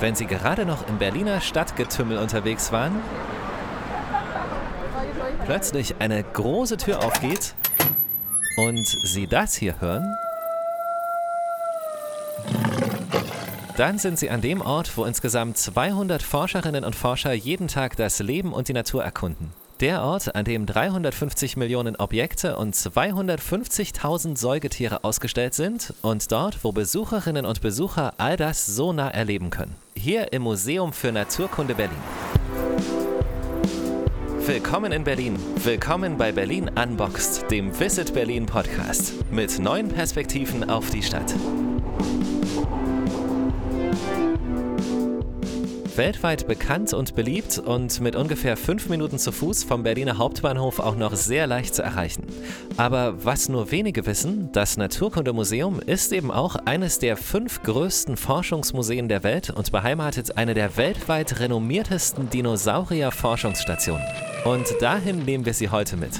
Wenn Sie gerade noch im Berliner Stadtgetümmel unterwegs waren, plötzlich eine große Tür aufgeht und Sie das hier hören, dann sind Sie an dem Ort, wo insgesamt 200 Forscherinnen und Forscher jeden Tag das Leben und die Natur erkunden. Der Ort, an dem 350 Millionen Objekte und 250.000 Säugetiere ausgestellt sind und dort, wo Besucherinnen und Besucher all das so nah erleben können. Hier im Museum für Naturkunde Berlin. Willkommen in Berlin. Willkommen bei Berlin Unboxed, dem Visit Berlin Podcast mit neuen Perspektiven auf die Stadt. Weltweit bekannt und beliebt und mit ungefähr fünf Minuten zu Fuß vom Berliner Hauptbahnhof auch noch sehr leicht zu erreichen. Aber was nur wenige wissen, das Naturkundemuseum ist eben auch eines der fünf größten Forschungsmuseen der Welt und beheimatet eine der weltweit renommiertesten Dinosaurier-Forschungsstationen. Und dahin nehmen wir Sie heute mit.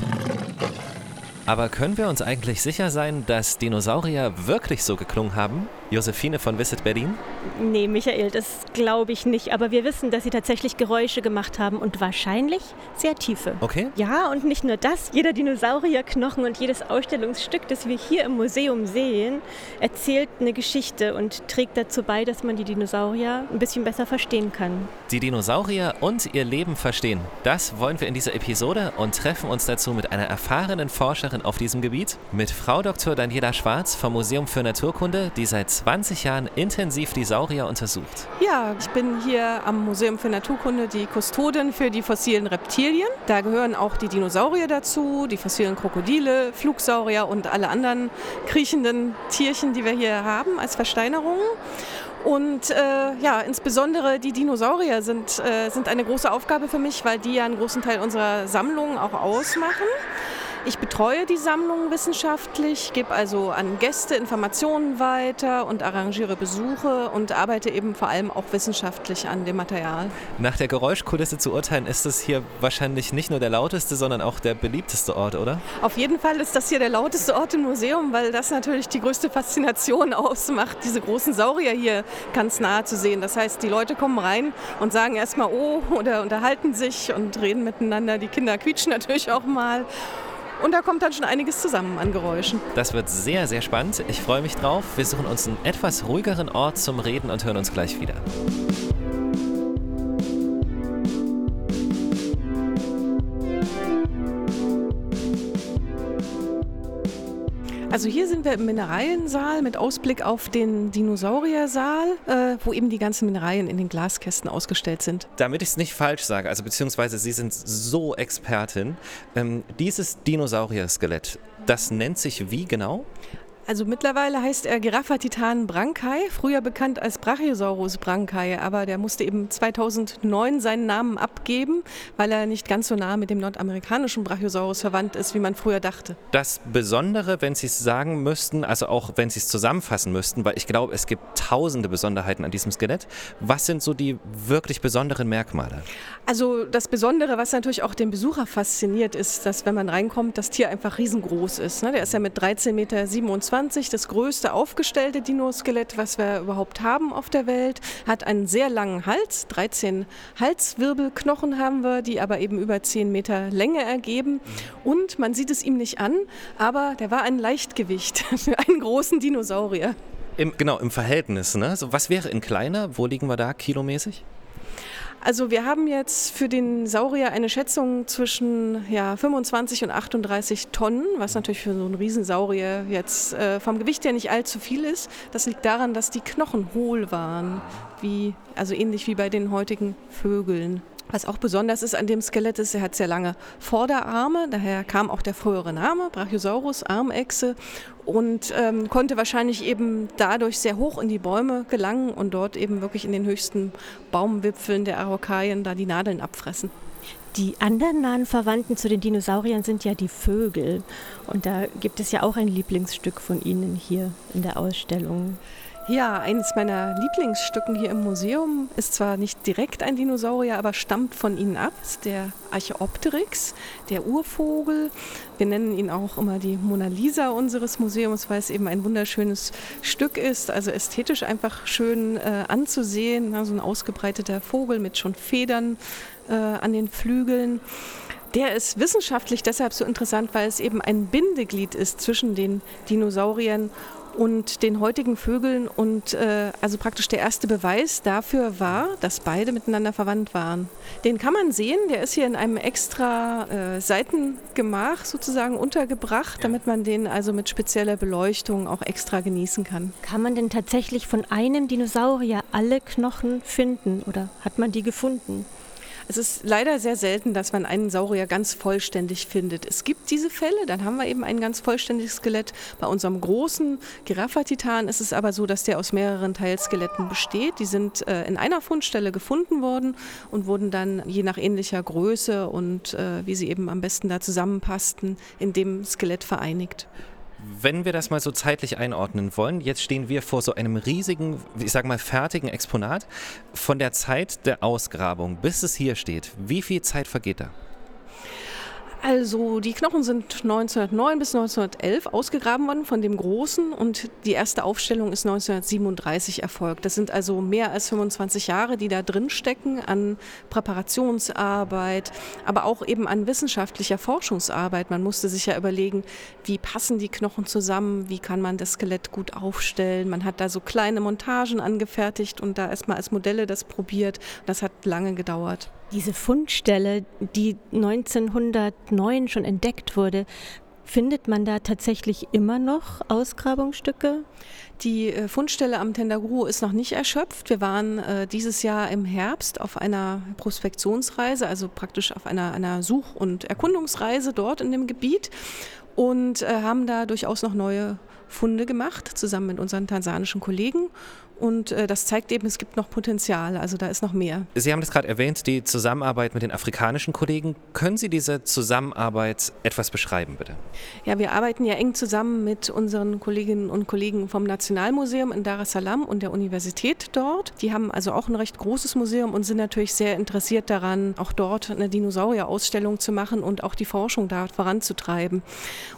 Aber können wir uns eigentlich sicher sein, dass Dinosaurier wirklich so geklungen haben? Josephine von Visit Berlin? Nee, Michael, das glaube ich nicht. Aber wir wissen, dass sie tatsächlich Geräusche gemacht haben und wahrscheinlich sehr tiefe. Okay. Ja, und nicht nur das. Jeder Dinosaurierknochen und jedes Ausstellungsstück, das wir hier im Museum sehen, erzählt eine Geschichte und trägt dazu bei, dass man die Dinosaurier ein bisschen besser verstehen kann. Die Dinosaurier und ihr Leben verstehen. Das wollen wir in dieser Episode und treffen uns dazu mit einer erfahrenen Forscherin auf diesem Gebiet, mit Frau Dr. Daniela Schwarz vom Museum für Naturkunde, die seit 20 Jahren intensiv die Saurier untersucht. Ja, ich bin hier am Museum für Naturkunde die Kustodin für die fossilen Reptilien. Da gehören auch die Dinosaurier dazu, die fossilen Krokodile, Flugsaurier und alle anderen kriechenden Tierchen, die wir hier haben als Versteinerungen. Und äh, ja, insbesondere die Dinosaurier sind, äh, sind eine große Aufgabe für mich, weil die ja einen großen Teil unserer Sammlung auch ausmachen. Ich betreue die Sammlung wissenschaftlich, gebe also an Gäste Informationen weiter und arrangiere Besuche und arbeite eben vor allem auch wissenschaftlich an dem Material. Nach der Geräuschkulisse zu urteilen, ist es hier wahrscheinlich nicht nur der lauteste, sondern auch der beliebteste Ort, oder? Auf jeden Fall ist das hier der lauteste Ort im Museum, weil das natürlich die größte Faszination ausmacht, diese großen Saurier hier ganz nahe zu sehen. Das heißt, die Leute kommen rein und sagen erstmal Oh oder unterhalten sich und reden miteinander. Die Kinder quietschen natürlich auch mal. Und da kommt dann schon einiges zusammen an Geräuschen. Das wird sehr, sehr spannend. Ich freue mich drauf. Wir suchen uns einen etwas ruhigeren Ort zum Reden und hören uns gleich wieder. Also hier sind wir im Mineraliensaal mit Ausblick auf den Dinosauriersaal, äh, wo eben die ganzen Mineralien in den Glaskästen ausgestellt sind. Damit ich es nicht falsch sage, also beziehungsweise Sie sind so Expertin, ähm, dieses Dinosaurier-Skelett, das nennt sich wie genau? Also mittlerweile heißt er Giraffa titan brancae, früher bekannt als Brachiosaurus brancae, aber der musste eben 2009 seinen Namen abgeben, weil er nicht ganz so nah mit dem nordamerikanischen Brachiosaurus verwandt ist, wie man früher dachte. Das Besondere, wenn Sie es sagen müssten, also auch wenn Sie es zusammenfassen müssten, weil ich glaube, es gibt tausende Besonderheiten an diesem Skelett. Was sind so die wirklich besonderen Merkmale? Also das Besondere, was natürlich auch den Besucher fasziniert, ist, dass wenn man reinkommt, das Tier einfach riesengroß ist. Ne? Der ist ja mit 13,27 Meter das größte aufgestellte Dinoskelett, was wir überhaupt haben auf der Welt. Hat einen sehr langen Hals, 13 Halswirbelknochen haben wir, die aber eben über 10 Meter Länge ergeben. Und man sieht es ihm nicht an, aber der war ein Leichtgewicht für einen großen Dinosaurier. Im, genau, im Verhältnis. Ne? So, was wäre in kleiner? Wo liegen wir da kilomäßig? Also wir haben jetzt für den Saurier eine Schätzung zwischen ja, 25 und 38 Tonnen, was natürlich für so einen Riesensaurier jetzt äh, vom Gewicht her nicht allzu viel ist. Das liegt daran, dass die Knochen hohl waren, wie, also ähnlich wie bei den heutigen Vögeln. Was auch besonders ist an dem Skelett ist, er hat sehr lange Vorderarme, daher kam auch der frühere Name, Brachiosaurus, Armechse, und ähm, konnte wahrscheinlich eben dadurch sehr hoch in die Bäume gelangen und dort eben wirklich in den höchsten Baumwipfeln der Araukarien da die Nadeln abfressen. Die anderen nahen Verwandten zu den Dinosauriern sind ja die Vögel. Und da gibt es ja auch ein Lieblingsstück von Ihnen hier in der Ausstellung. Ja, eines meiner Lieblingsstücken hier im Museum ist zwar nicht direkt ein Dinosaurier, aber stammt von ihnen ab. Ist der Archaeopteryx, der Urvogel. Wir nennen ihn auch immer die Mona Lisa unseres Museums, weil es eben ein wunderschönes Stück ist. Also ästhetisch einfach schön äh, anzusehen. Ja, so ein ausgebreiteter Vogel mit schon Federn äh, an den Flügeln. Der ist wissenschaftlich deshalb so interessant, weil es eben ein Bindeglied ist zwischen den Dinosauriern und den heutigen Vögeln und äh, also praktisch der erste Beweis dafür war, dass beide miteinander verwandt waren. Den kann man sehen, der ist hier in einem extra äh, Seitengemach sozusagen untergebracht, damit man den also mit spezieller Beleuchtung auch extra genießen kann. Kann man denn tatsächlich von einem Dinosaurier alle Knochen finden oder hat man die gefunden? Es ist leider sehr selten, dass man einen Saurier ganz vollständig findet. Es gibt diese Fälle, dann haben wir eben ein ganz vollständiges Skelett. Bei unserem großen Giraffa-Titan ist es aber so, dass der aus mehreren Teilskeletten besteht. Die sind äh, in einer Fundstelle gefunden worden und wurden dann je nach ähnlicher Größe und äh, wie sie eben am besten da zusammenpassten, in dem Skelett vereinigt. Wenn wir das mal so zeitlich einordnen wollen, jetzt stehen wir vor so einem riesigen, ich sag mal, fertigen Exponat. Von der Zeit der Ausgrabung bis es hier steht, wie viel Zeit vergeht da? Also die Knochen sind 1909 bis 1911 ausgegraben worden von dem Großen und die erste Aufstellung ist 1937 erfolgt. Das sind also mehr als 25 Jahre, die da drin stecken an Präparationsarbeit, aber auch eben an wissenschaftlicher Forschungsarbeit. Man musste sich ja überlegen, wie passen die Knochen zusammen, wie kann man das Skelett gut aufstellen. Man hat da so kleine Montagen angefertigt und da erstmal als Modelle das probiert. Das hat lange gedauert. Diese Fundstelle, die 1909 schon entdeckt wurde, findet man da tatsächlich immer noch Ausgrabungsstücke? Die äh, Fundstelle am Tendaguru ist noch nicht erschöpft. Wir waren äh, dieses Jahr im Herbst auf einer Prospektionsreise, also praktisch auf einer, einer Such- und Erkundungsreise dort in dem Gebiet und äh, haben da durchaus noch neue Funde gemacht, zusammen mit unseren tansanischen Kollegen. Und äh, das zeigt eben, es gibt noch Potenzial, also da ist noch mehr. Sie haben das gerade erwähnt, die Zusammenarbeit mit den afrikanischen Kollegen. Können Sie diese Zusammenarbeit etwas beschreiben, bitte? Ja, wir arbeiten ja eng zusammen mit unseren Kolleginnen und Kollegen vom Nationalmuseum in Dar es Salaam und der Universität dort. Die haben also auch ein recht großes Museum und sind natürlich sehr interessiert daran, auch dort eine Dinosaurierausstellung zu machen und auch die Forschung da voranzutreiben.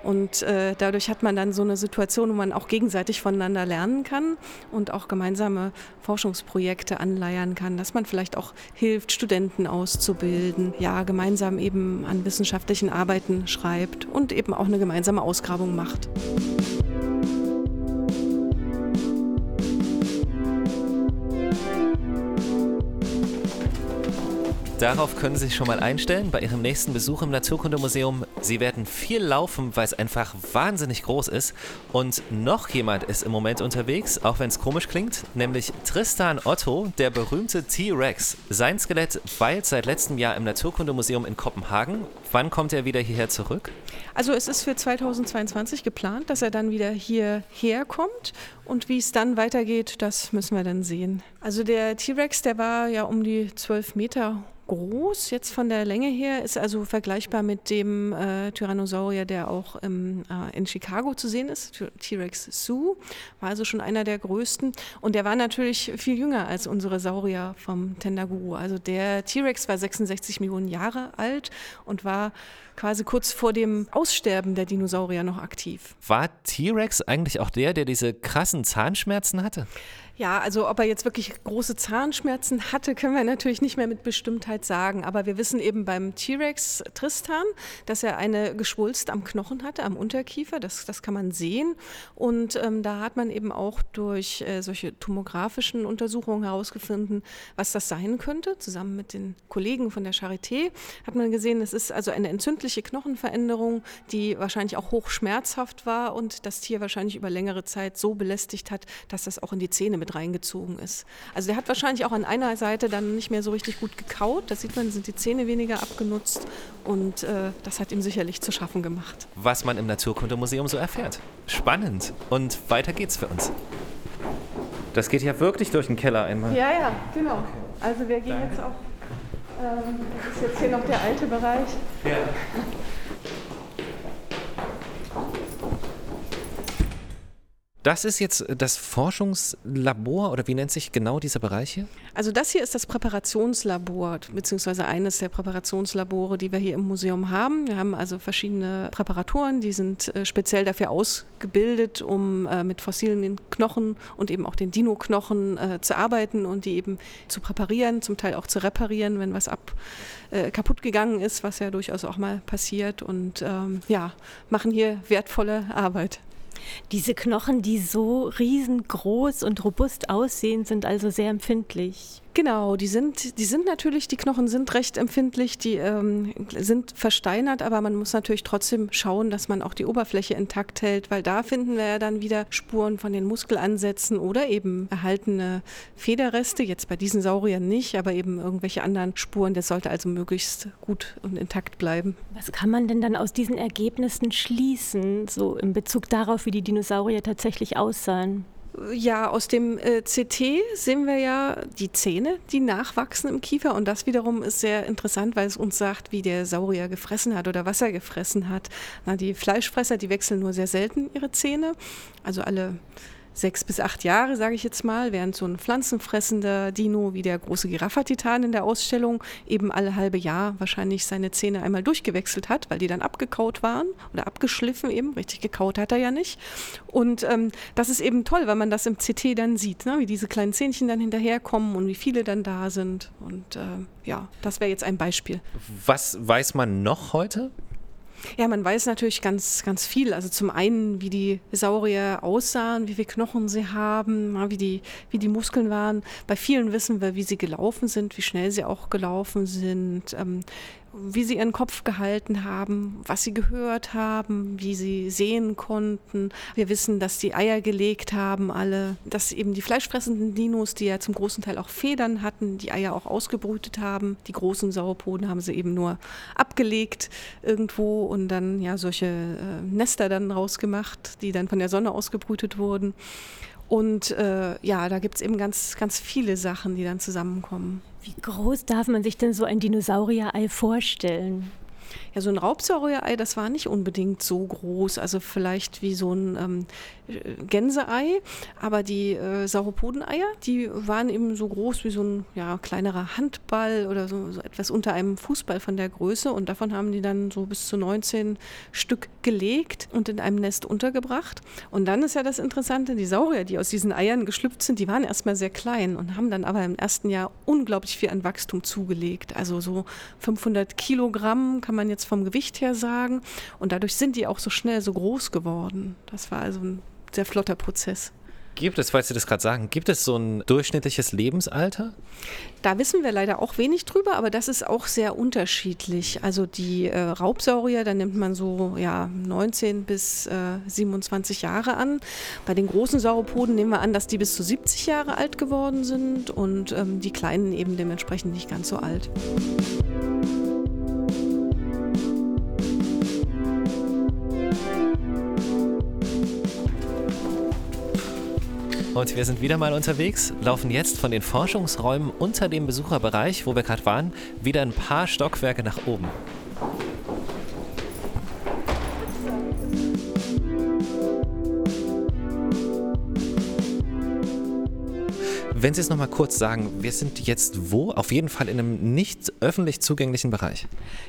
Und äh, dadurch hat man dann so eine Situation, wo man auch gegenseitig voneinander lernen kann und auch gemeinsam gemeinsame Forschungsprojekte anleiern kann, dass man vielleicht auch hilft, Studenten auszubilden, ja, gemeinsam eben an wissenschaftlichen Arbeiten schreibt und eben auch eine gemeinsame Ausgrabung macht. Darauf können Sie sich schon mal einstellen bei Ihrem nächsten Besuch im Naturkundemuseum. Sie werden viel laufen, weil es einfach wahnsinnig groß ist. Und noch jemand ist im Moment unterwegs, auch wenn es komisch klingt, nämlich Tristan Otto, der berühmte T-Rex. Sein Skelett weilt seit letztem Jahr im Naturkundemuseum in Kopenhagen. Wann kommt er wieder hierher zurück? Also es ist für 2022 geplant, dass er dann wieder hierher kommt. Und wie es dann weitergeht, das müssen wir dann sehen. Also der T-Rex, der war ja um die 12 Meter groß, jetzt von der Länge her, ist also vergleichbar mit dem äh, Tyrannosaurier, der auch im, äh, in Chicago zu sehen ist, T-Rex Zoo, war also schon einer der größten. Und der war natürlich viel jünger als unsere Saurier vom Tendaguru. Also der T-Rex war 66 Millionen Jahre alt und war quasi kurz vor dem Aussterben der Dinosaurier noch aktiv. War T-Rex eigentlich auch der, der diese krassen Zahnschmerzen hatte? Ja, also ob er jetzt wirklich große Zahnschmerzen hatte, können wir natürlich nicht mehr mit Bestimmtheit sagen. Aber wir wissen eben beim T-Rex Tristan, dass er eine Geschwulst am Knochen hatte, am Unterkiefer. Das, das kann man sehen. Und ähm, da hat man eben auch durch äh, solche tomografischen Untersuchungen herausgefunden, was das sein könnte. Zusammen mit den Kollegen von der Charité hat man gesehen, es ist also eine entzündliche Knochenveränderung, die wahrscheinlich auch hochschmerzhaft war und das Tier wahrscheinlich über längere Zeit so belästigt hat, dass das auch in die Zähne mit reingezogen ist. Also der hat wahrscheinlich auch an einer Seite dann nicht mehr so richtig gut gekaut. Da sieht man, sind die Zähne weniger abgenutzt und äh, das hat ihm sicherlich zu schaffen gemacht. Was man im Naturkundemuseum so erfährt. Spannend. Und weiter geht's für uns. Das geht ja wirklich durch den Keller einmal. Ja, ja, genau. Also wir gehen jetzt auch. Ähm, das ist jetzt hier noch der alte Bereich. Ja. Das ist jetzt das Forschungslabor oder wie nennt sich genau dieser Bereich hier? Also das hier ist das Präparationslabor, beziehungsweise eines der Präparationslabore, die wir hier im Museum haben. Wir haben also verschiedene Präparatoren, die sind äh, speziell dafür ausgebildet, um äh, mit fossilen Knochen und eben auch den Dino-Knochen äh, zu arbeiten und die eben zu präparieren, zum Teil auch zu reparieren, wenn was ab äh, kaputt gegangen ist, was ja durchaus auch mal passiert und ähm, ja, machen hier wertvolle Arbeit. Diese Knochen, die so riesengroß und robust aussehen, sind also sehr empfindlich. Genau, die sind, die sind natürlich, die Knochen sind recht empfindlich, die ähm, sind versteinert, aber man muss natürlich trotzdem schauen, dass man auch die Oberfläche intakt hält, weil da finden wir ja dann wieder Spuren von den Muskelansätzen oder eben erhaltene Federreste, jetzt bei diesen Sauriern nicht, aber eben irgendwelche anderen Spuren. Das sollte also möglichst gut und intakt bleiben. Was kann man denn dann aus diesen Ergebnissen schließen, so in Bezug darauf, wie die Dinosaurier tatsächlich aussahen? Ja, aus dem äh, CT sehen wir ja die Zähne, die nachwachsen im Kiefer. Und das wiederum ist sehr interessant, weil es uns sagt, wie der Saurier gefressen hat oder was er gefressen hat. Na, die Fleischfresser, die wechseln nur sehr selten ihre Zähne. Also alle sechs bis acht Jahre, sage ich jetzt mal, während so ein pflanzenfressender Dino wie der große Giraffa-Titan in der Ausstellung eben alle halbe Jahr wahrscheinlich seine Zähne einmal durchgewechselt hat, weil die dann abgekaut waren oder abgeschliffen eben. Richtig gekaut hat er ja nicht. Und ähm, das ist eben toll, weil man das im CT dann sieht, ne? wie diese kleinen Zähnchen dann hinterherkommen und wie viele dann da sind. Und äh, ja, das wäre jetzt ein Beispiel. Was weiß man noch heute? Ja, man weiß natürlich ganz, ganz viel. Also zum einen, wie die Saurier aussahen, wie viele Knochen sie haben, wie die, wie die Muskeln waren. Bei vielen wissen wir, wie sie gelaufen sind, wie schnell sie auch gelaufen sind, ähm, wie sie ihren Kopf gehalten haben, was sie gehört haben, wie sie sehen konnten. Wir wissen, dass die Eier gelegt haben, alle, dass eben die fleischfressenden Dinos, die ja zum großen Teil auch Federn hatten, die Eier auch ausgebrütet haben. Die großen Sauropoden haben sie eben nur abgelegt irgendwo und dann ja solche äh, Nester dann rausgemacht, die dann von der Sonne ausgebrütet wurden. Und äh, ja, da gibt es eben ganz, ganz viele Sachen, die dann zusammenkommen. Wie groß darf man sich denn so ein Dinosaurier-Ei vorstellen? Ja, so ein Raubsaurier-Ei, das war nicht unbedingt so groß, also vielleicht wie so ein ähm, Gänseei, aber die äh, Sauropodeneier, die waren eben so groß wie so ein ja, kleinerer Handball oder so, so, etwas unter einem Fußball von der Größe und davon haben die dann so bis zu 19 Stück gelegt und in einem Nest untergebracht. Und dann ist ja das Interessante, die Saurier, die aus diesen Eiern geschlüpft sind, die waren erstmal sehr klein und haben dann aber im ersten Jahr unglaublich viel an Wachstum zugelegt. Also so 500 Kilogramm kann man jetzt vom Gewicht her sagen und dadurch sind die auch so schnell so groß geworden. Das war also ein sehr flotter Prozess. Gibt es, falls Sie das gerade sagen, gibt es so ein durchschnittliches Lebensalter? Da wissen wir leider auch wenig drüber, aber das ist auch sehr unterschiedlich. Also die äh, Raubsaurier, da nimmt man so ja, 19 bis äh, 27 Jahre an. Bei den großen Sauropoden nehmen wir an, dass die bis zu 70 Jahre alt geworden sind und ähm, die kleinen eben dementsprechend nicht ganz so alt. Und wir sind wieder mal unterwegs, laufen jetzt von den Forschungsräumen unter dem Besucherbereich, wo wir gerade waren, wieder ein paar Stockwerke nach oben. Wenn Sie es noch mal kurz sagen, wir sind jetzt wo? Auf jeden Fall in einem nicht öffentlich zugänglichen Bereich.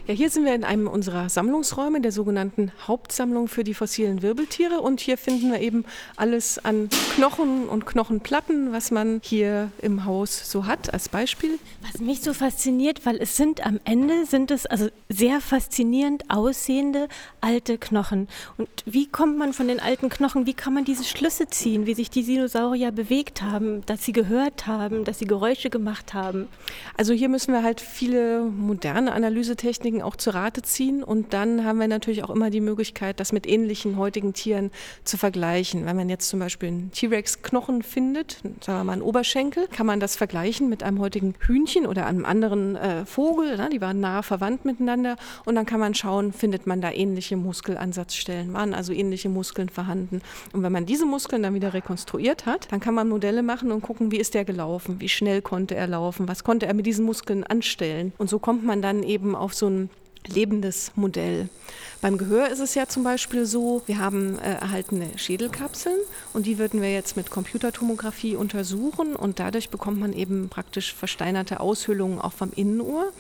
Ja, hier sind wir in einem unserer Sammlungsräume, der sogenannten Hauptsammlung für die fossilen Wirbeltiere. Und hier finden wir eben alles an Knochen und Knochenplatten, was man hier im Haus so hat, als Beispiel. Was mich so fasziniert, weil es sind am Ende sind es also sehr faszinierend aussehende alte Knochen. Und wie kommt man von den alten Knochen, wie kann man diese Schlüsse ziehen, wie sich die Dinosaurier bewegt haben, dass sie gehört gehört haben, dass sie Geräusche gemacht haben. Also hier müssen wir halt viele moderne Analysetechniken auch zu Rate ziehen und dann haben wir natürlich auch immer die Möglichkeit, das mit ähnlichen heutigen Tieren zu vergleichen. Wenn man jetzt zum Beispiel einen T-Rex-Knochen findet, sagen wir mal einen Oberschenkel, kann man das vergleichen mit einem heutigen Hühnchen oder einem anderen äh, Vogel. Ne? Die waren nah verwandt miteinander und dann kann man schauen, findet man da ähnliche Muskelansatzstellen, waren also ähnliche Muskeln vorhanden. Und wenn man diese Muskeln dann wieder rekonstruiert hat, dann kann man Modelle machen und gucken, wie ist der gelaufen? Wie schnell konnte er laufen? Was konnte er mit diesen Muskeln anstellen? Und so kommt man dann eben auf so ein lebendes Modell. Beim Gehör ist es ja zum Beispiel so, wir haben äh, erhaltene Schädelkapseln und die würden wir jetzt mit Computertomographie untersuchen und dadurch bekommt man eben praktisch versteinerte Aushöhlungen auch vom Innenohr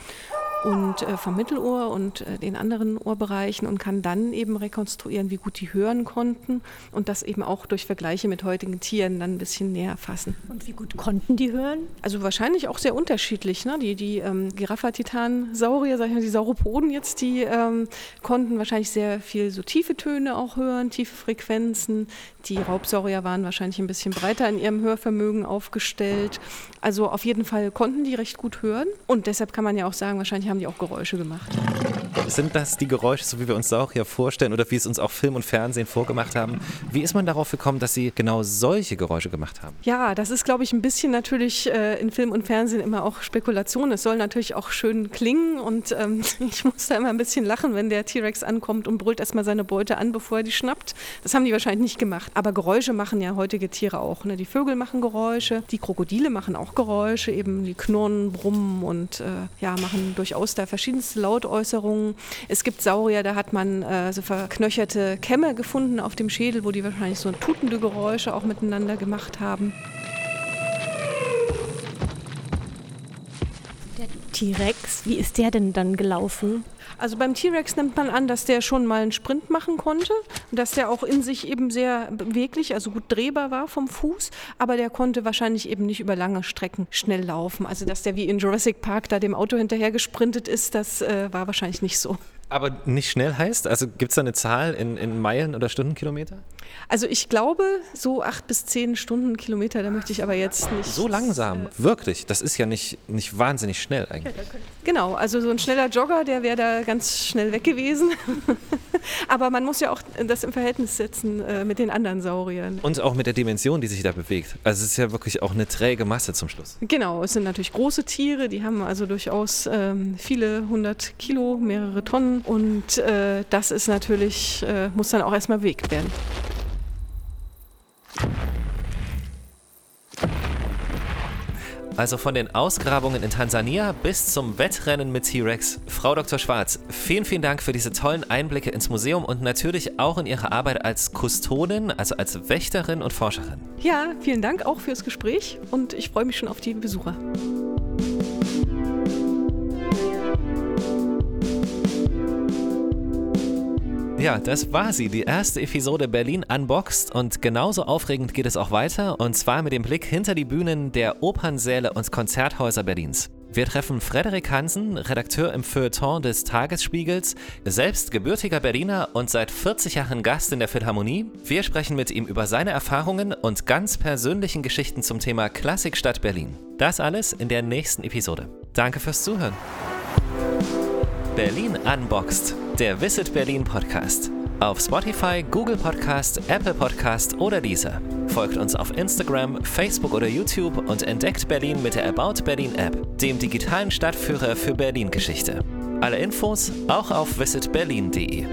und äh, vom Mittelohr und äh, den anderen Ohrbereichen und kann dann eben rekonstruieren, wie gut die hören konnten und das eben auch durch Vergleiche mit heutigen Tieren dann ein bisschen näher fassen. Und wie gut konnten die hören? Also wahrscheinlich auch sehr unterschiedlich. Ne? Die, die ähm, Giraffa-Titan-Saurier, sag ich mal, die Sauropoden jetzt, die ähm, konnten wahrscheinlich sehr viel so tiefe Töne auch hören, tiefe Frequenzen. Die Raubsaurier waren wahrscheinlich ein bisschen breiter in ihrem Hörvermögen aufgestellt. Also auf jeden Fall konnten die recht gut hören und deshalb kann man ja auch sagen, wahrscheinlich haben die auch Geräusche gemacht. Sind das die Geräusche, so wie wir uns auch hier vorstellen oder wie es uns auch Film und Fernsehen vorgemacht haben? Wie ist man darauf gekommen, dass sie genau solche Geräusche gemacht haben? Ja, das ist, glaube ich, ein bisschen natürlich äh, in Film und Fernsehen immer auch Spekulation. Es soll natürlich auch schön klingen und ähm, ich muss da immer ein bisschen lachen, wenn der T-Rex ankommt und brüllt erstmal seine Beute an, bevor er die schnappt. Das haben die wahrscheinlich nicht gemacht. Aber Geräusche machen ja heutige Tiere auch. Ne? Die Vögel machen Geräusche, die Krokodile machen auch Geräusche, eben die knurren, brummen und äh, ja, machen durchaus aus, da verschiedenste Lautäußerungen. Es gibt Saurier, da hat man äh, so verknöcherte Kämme gefunden auf dem Schädel, wo die wahrscheinlich so tutende Geräusche auch miteinander gemacht haben. Der T-Rex, wie ist der denn dann gelaufen? Also beim T-Rex nimmt man an, dass der schon mal einen Sprint machen konnte und dass der auch in sich eben sehr beweglich, also gut drehbar war vom Fuß, aber der konnte wahrscheinlich eben nicht über lange Strecken schnell laufen. Also dass der wie in Jurassic Park da dem Auto hinterher gesprintet ist, das äh, war wahrscheinlich nicht so. Aber nicht schnell heißt? Also gibt es da eine Zahl in, in Meilen oder Stundenkilometer? Also ich glaube, so acht bis zehn Stundenkilometer, da möchte ich aber jetzt nicht. So langsam, wirklich. Das ist ja nicht, nicht wahnsinnig schnell eigentlich. Genau, also so ein schneller Jogger, der wäre da ganz schnell weg gewesen. aber man muss ja auch das im Verhältnis setzen äh, mit den anderen Sauriern. Und auch mit der Dimension, die sich da bewegt. Also es ist ja wirklich auch eine träge Masse zum Schluss. Genau, es sind natürlich große Tiere, die haben also durchaus ähm, viele hundert Kilo, mehrere Tonnen und äh, das ist natürlich, äh, muss dann auch erstmal bewegt werden. Also von den Ausgrabungen in Tansania bis zum Wettrennen mit T-Rex. Frau Dr. Schwarz, vielen, vielen Dank für diese tollen Einblicke ins Museum und natürlich auch in Ihre Arbeit als Kustonin, also als Wächterin und Forscherin. Ja, vielen Dank auch fürs Gespräch und ich freue mich schon auf die Besucher. Ja, das war sie, die erste Episode Berlin Unboxed und genauso aufregend geht es auch weiter und zwar mit dem Blick hinter die Bühnen der Opernsäle und Konzerthäuser Berlins. Wir treffen Frederik Hansen, Redakteur im Feuilleton des Tagesspiegels, selbst gebürtiger Berliner und seit 40 Jahren Gast in der Philharmonie. Wir sprechen mit ihm über seine Erfahrungen und ganz persönlichen Geschichten zum Thema Klassikstadt Berlin. Das alles in der nächsten Episode. Danke fürs Zuhören. Berlin Unboxed, der Visit Berlin Podcast. Auf Spotify, Google Podcast, Apple Podcast oder dieser. Folgt uns auf Instagram, Facebook oder YouTube und entdeckt Berlin mit der About Berlin App, dem digitalen Stadtführer für Berlin-Geschichte. Alle Infos auch auf visitberlin.de.